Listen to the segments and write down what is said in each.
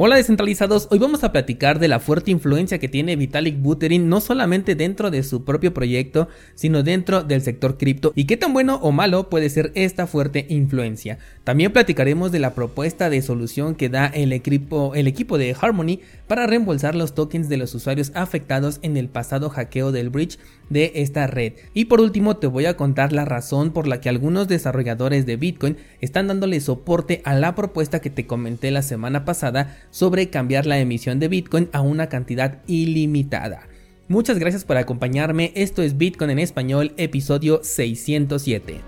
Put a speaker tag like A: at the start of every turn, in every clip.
A: Hola descentralizados, hoy vamos a platicar de la fuerte influencia que tiene Vitalik Buterin no solamente dentro de su propio proyecto, sino dentro del sector cripto y qué tan bueno o malo puede ser esta fuerte influencia. También platicaremos de la propuesta de solución que da el equipo, el equipo de Harmony para reembolsar los tokens de los usuarios afectados en el pasado hackeo del bridge de esta red. Y por último te voy a contar la razón por la que algunos desarrolladores de Bitcoin están dándole soporte a la propuesta que te comenté la semana pasada sobre cambiar la emisión de Bitcoin a una cantidad ilimitada. Muchas gracias por acompañarme, esto es Bitcoin en español, episodio 607.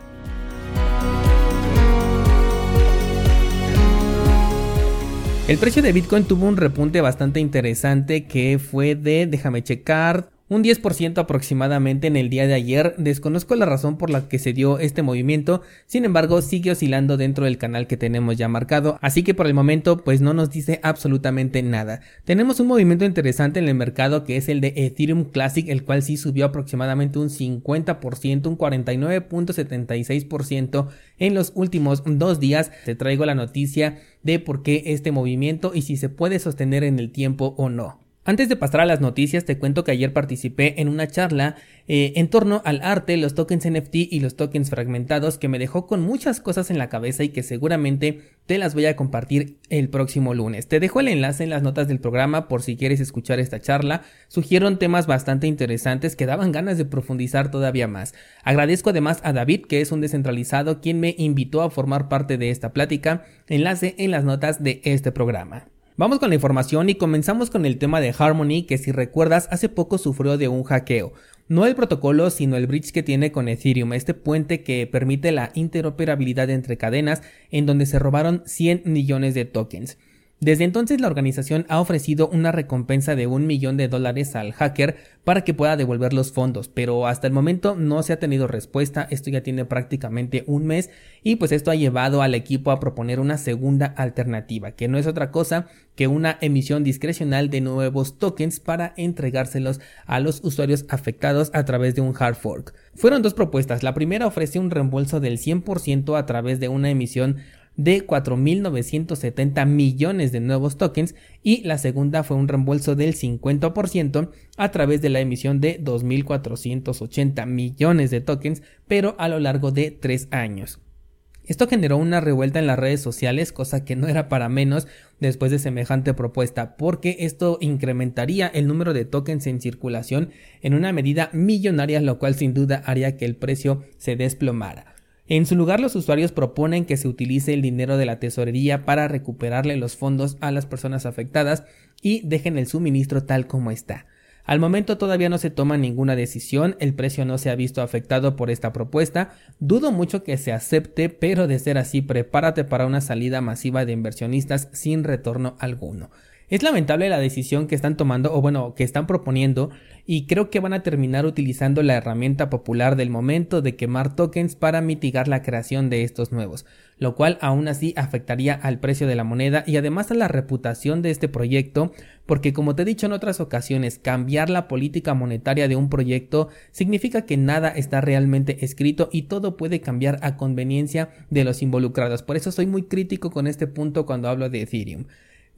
A: El precio de Bitcoin tuvo un repunte bastante interesante que fue de, déjame checar, un 10% aproximadamente en el día de ayer. Desconozco la razón por la que se dio este movimiento, sin embargo sigue oscilando dentro del canal que tenemos ya marcado, así que por el momento pues no nos dice absolutamente nada. Tenemos un movimiento interesante en el mercado que es el de Ethereum Classic, el cual sí subió aproximadamente un 50%, un 49.76% en los últimos dos días. Te traigo la noticia de por qué este movimiento y si se puede sostener en el tiempo o no. Antes de pasar a las noticias, te cuento que ayer participé en una charla eh, en torno al arte, los tokens NFT y los tokens fragmentados que me dejó con muchas cosas en la cabeza y que seguramente te las voy a compartir el próximo lunes. Te dejo el enlace en las notas del programa por si quieres escuchar esta charla. Sugieron temas bastante interesantes que daban ganas de profundizar todavía más. Agradezco además a David, que es un descentralizado, quien me invitó a formar parte de esta plática. Enlace en las notas de este programa. Vamos con la información y comenzamos con el tema de Harmony que si recuerdas hace poco sufrió de un hackeo. No el protocolo sino el bridge que tiene con Ethereum, este puente que permite la interoperabilidad entre cadenas en donde se robaron 100 millones de tokens. Desde entonces la organización ha ofrecido una recompensa de un millón de dólares al hacker para que pueda devolver los fondos, pero hasta el momento no se ha tenido respuesta, esto ya tiene prácticamente un mes y pues esto ha llevado al equipo a proponer una segunda alternativa, que no es otra cosa que una emisión discrecional de nuevos tokens para entregárselos a los usuarios afectados a través de un hard fork. Fueron dos propuestas, la primera ofrece un reembolso del 100% a través de una emisión de 4.970 millones de nuevos tokens y la segunda fue un reembolso del 50% a través de la emisión de 2.480 millones de tokens, pero a lo largo de tres años. Esto generó una revuelta en las redes sociales, cosa que no era para menos después de semejante propuesta, porque esto incrementaría el número de tokens en circulación en una medida millonaria, lo cual sin duda haría que el precio se desplomara. En su lugar, los usuarios proponen que se utilice el dinero de la tesorería para recuperarle los fondos a las personas afectadas y dejen el suministro tal como está. Al momento todavía no se toma ninguna decisión, el precio no se ha visto afectado por esta propuesta, dudo mucho que se acepte, pero de ser así prepárate para una salida masiva de inversionistas sin retorno alguno. Es lamentable la decisión que están tomando o bueno, que están proponiendo y creo que van a terminar utilizando la herramienta popular del momento de quemar tokens para mitigar la creación de estos nuevos, lo cual aún así afectaría al precio de la moneda y además a la reputación de este proyecto, porque como te he dicho en otras ocasiones, cambiar la política monetaria de un proyecto significa que nada está realmente escrito y todo puede cambiar a conveniencia de los involucrados. Por eso soy muy crítico con este punto cuando hablo de Ethereum.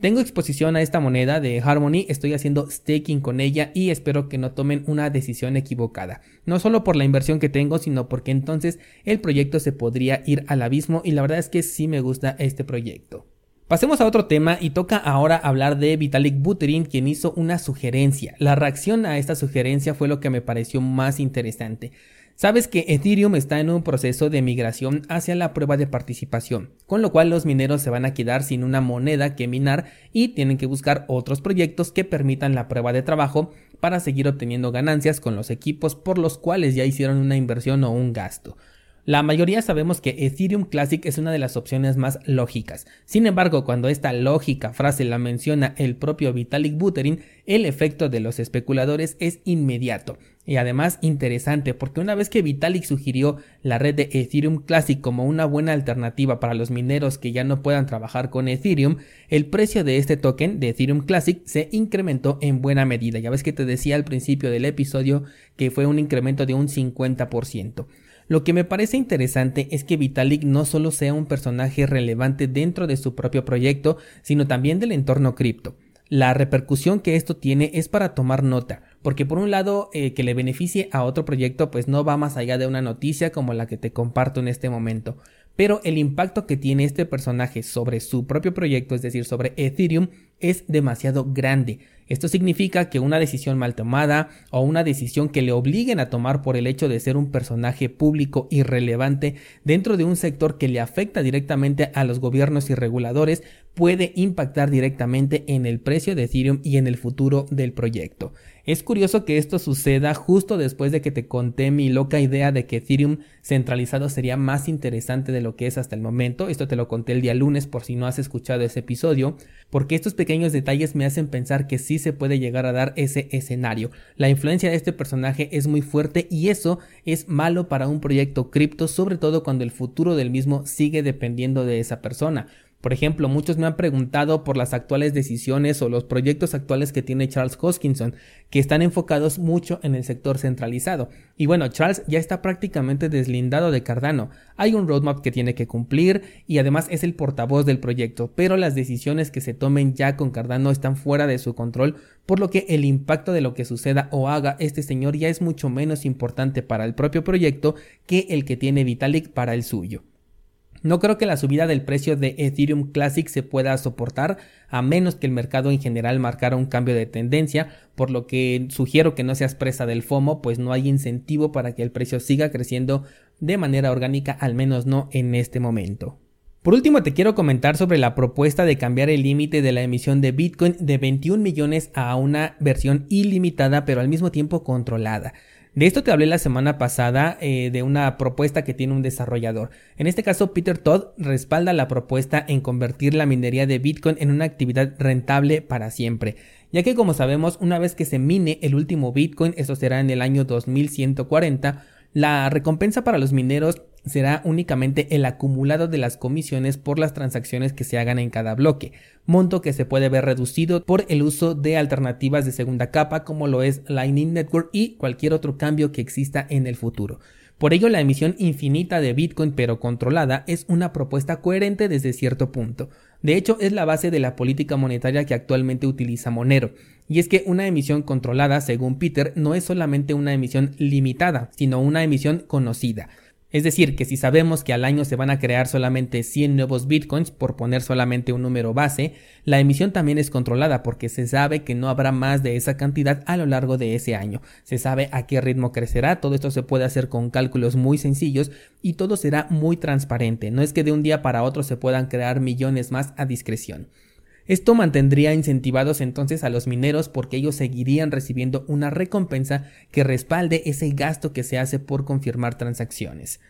A: Tengo exposición a esta moneda de Harmony, estoy haciendo staking con ella y espero que no tomen una decisión equivocada. No solo por la inversión que tengo, sino porque entonces el proyecto se podría ir al abismo y la verdad es que sí me gusta este proyecto. Pasemos a otro tema y toca ahora hablar de Vitalik Buterin quien hizo una sugerencia. La reacción a esta sugerencia fue lo que me pareció más interesante. Sabes que Ethereum está en un proceso de migración hacia la prueba de participación, con lo cual los mineros se van a quedar sin una moneda que minar y tienen que buscar otros proyectos que permitan la prueba de trabajo para seguir obteniendo ganancias con los equipos por los cuales ya hicieron una inversión o un gasto. La mayoría sabemos que Ethereum Classic es una de las opciones más lógicas. Sin embargo, cuando esta lógica frase la menciona el propio Vitalik Buterin, el efecto de los especuladores es inmediato y además interesante porque una vez que Vitalik sugirió la red de Ethereum Classic como una buena alternativa para los mineros que ya no puedan trabajar con Ethereum, el precio de este token de Ethereum Classic se incrementó en buena medida. Ya ves que te decía al principio del episodio que fue un incremento de un 50%. Lo que me parece interesante es que Vitalik no solo sea un personaje relevante dentro de su propio proyecto, sino también del entorno cripto. La repercusión que esto tiene es para tomar nota, porque por un lado eh, que le beneficie a otro proyecto pues no va más allá de una noticia como la que te comparto en este momento, pero el impacto que tiene este personaje sobre su propio proyecto, es decir, sobre Ethereum, es demasiado grande. Esto significa que una decisión mal tomada o una decisión que le obliguen a tomar por el hecho de ser un personaje público y relevante dentro de un sector que le afecta directamente a los gobiernos y reguladores puede impactar directamente en el precio de Ethereum y en el futuro del proyecto. Es curioso que esto suceda justo después de que te conté mi loca idea de que Ethereum centralizado sería más interesante de lo que es hasta el momento. Esto te lo conté el día lunes por si no has escuchado ese episodio, porque estos pequeños detalles me hacen pensar que se puede llegar a dar ese escenario. La influencia de este personaje es muy fuerte y eso es malo para un proyecto cripto, sobre todo cuando el futuro del mismo sigue dependiendo de esa persona. Por ejemplo, muchos me han preguntado por las actuales decisiones o los proyectos actuales que tiene Charles Hoskinson, que están enfocados mucho en el sector centralizado. Y bueno, Charles ya está prácticamente deslindado de Cardano. Hay un roadmap que tiene que cumplir y además es el portavoz del proyecto, pero las decisiones que se tomen ya con Cardano están fuera de su control, por lo que el impacto de lo que suceda o haga este señor ya es mucho menos importante para el propio proyecto que el que tiene Vitalik para el suyo. No creo que la subida del precio de Ethereum Classic se pueda soportar a menos que el mercado en general marcara un cambio de tendencia, por lo que sugiero que no seas presa del FOMO, pues no hay incentivo para que el precio siga creciendo de manera orgánica, al menos no en este momento. Por último, te quiero comentar sobre la propuesta de cambiar el límite de la emisión de Bitcoin de 21 millones a una versión ilimitada, pero al mismo tiempo controlada. De esto te hablé la semana pasada eh, de una propuesta que tiene un desarrollador. En este caso, Peter Todd respalda la propuesta en convertir la minería de Bitcoin en una actividad rentable para siempre, ya que como sabemos, una vez que se mine el último Bitcoin, eso será en el año 2140, la recompensa para los mineros será únicamente el acumulado de las comisiones por las transacciones que se hagan en cada bloque, monto que se puede ver reducido por el uso de alternativas de segunda capa como lo es Lightning Network y cualquier otro cambio que exista en el futuro. Por ello, la emisión infinita de Bitcoin pero controlada es una propuesta coherente desde cierto punto. De hecho, es la base de la política monetaria que actualmente utiliza Monero. Y es que una emisión controlada, según Peter, no es solamente una emisión limitada, sino una emisión conocida. Es decir, que si sabemos que al año se van a crear solamente 100 nuevos bitcoins, por poner solamente un número base, la emisión también es controlada porque se sabe que no habrá más de esa cantidad a lo largo de ese año. Se sabe a qué ritmo crecerá, todo esto se puede hacer con cálculos muy sencillos y todo será muy transparente. No es que de un día para otro se puedan crear millones más a discreción. Esto mantendría incentivados entonces a los mineros porque ellos seguirían recibiendo una recompensa que respalde ese gasto que se hace por confirmar transacciones.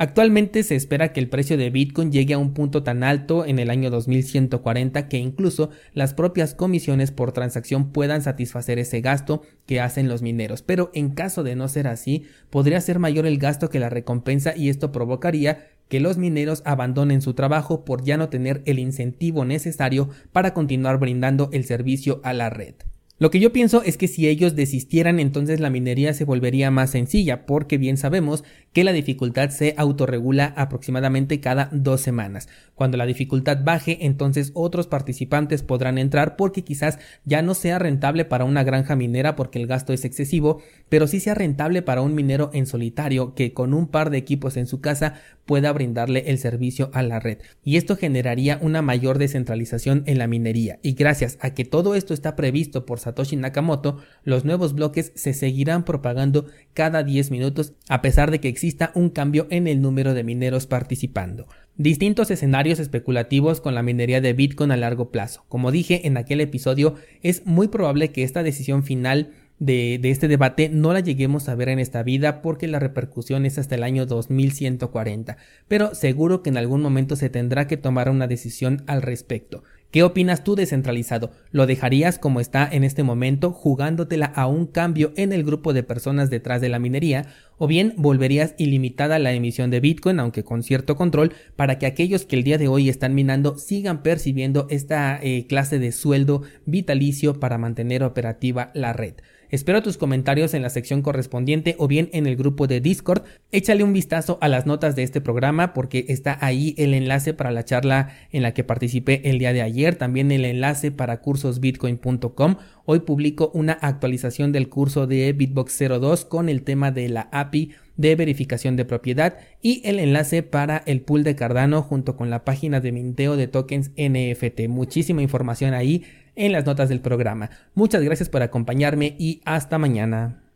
A: Actualmente se espera que el precio de Bitcoin llegue a un punto tan alto en el año 2140 que incluso las propias comisiones por transacción puedan satisfacer ese gasto que hacen los mineros. Pero en caso de no ser así, podría ser mayor el gasto que la recompensa y esto provocaría que los mineros abandonen su trabajo por ya no tener el incentivo necesario para continuar brindando el servicio a la red. Lo que yo pienso es que si ellos desistieran entonces la minería se volvería más sencilla porque bien sabemos que la dificultad se autorregula aproximadamente cada dos semanas. Cuando la dificultad baje entonces otros participantes podrán entrar porque quizás ya no sea rentable para una granja minera porque el gasto es excesivo, pero sí sea rentable para un minero en solitario que con un par de equipos en su casa pueda brindarle el servicio a la red. Y esto generaría una mayor descentralización en la minería. Y gracias a que todo esto está previsto por Satoshi Nakamoto, los nuevos bloques se seguirán propagando cada 10 minutos a pesar de que exista un cambio en el número de mineros participando. Distintos escenarios especulativos con la minería de Bitcoin a largo plazo. Como dije en aquel episodio, es muy probable que esta decisión final de, este debate no la lleguemos a ver en esta vida porque la repercusión es hasta el año 2140, pero seguro que en algún momento se tendrá que tomar una decisión al respecto. ¿Qué opinas tú descentralizado? ¿Lo dejarías como está en este momento jugándotela a un cambio en el grupo de personas detrás de la minería? ¿O bien volverías ilimitada la emisión de Bitcoin, aunque con cierto control, para que aquellos que el día de hoy están minando sigan percibiendo esta eh, clase de sueldo vitalicio para mantener operativa la red? Espero tus comentarios en la sección correspondiente o bien en el grupo de Discord. Échale un vistazo a las notas de este programa porque está ahí el enlace para la charla en la que participé el día de ayer, también el enlace para cursosbitcoin.com. Hoy publico una actualización del curso de Bitbox 02 con el tema de la API de verificación de propiedad y el enlace para el pool de Cardano junto con la página de minteo de tokens NFT. Muchísima información ahí en las notas del programa. Muchas gracias por acompañarme y hasta mañana.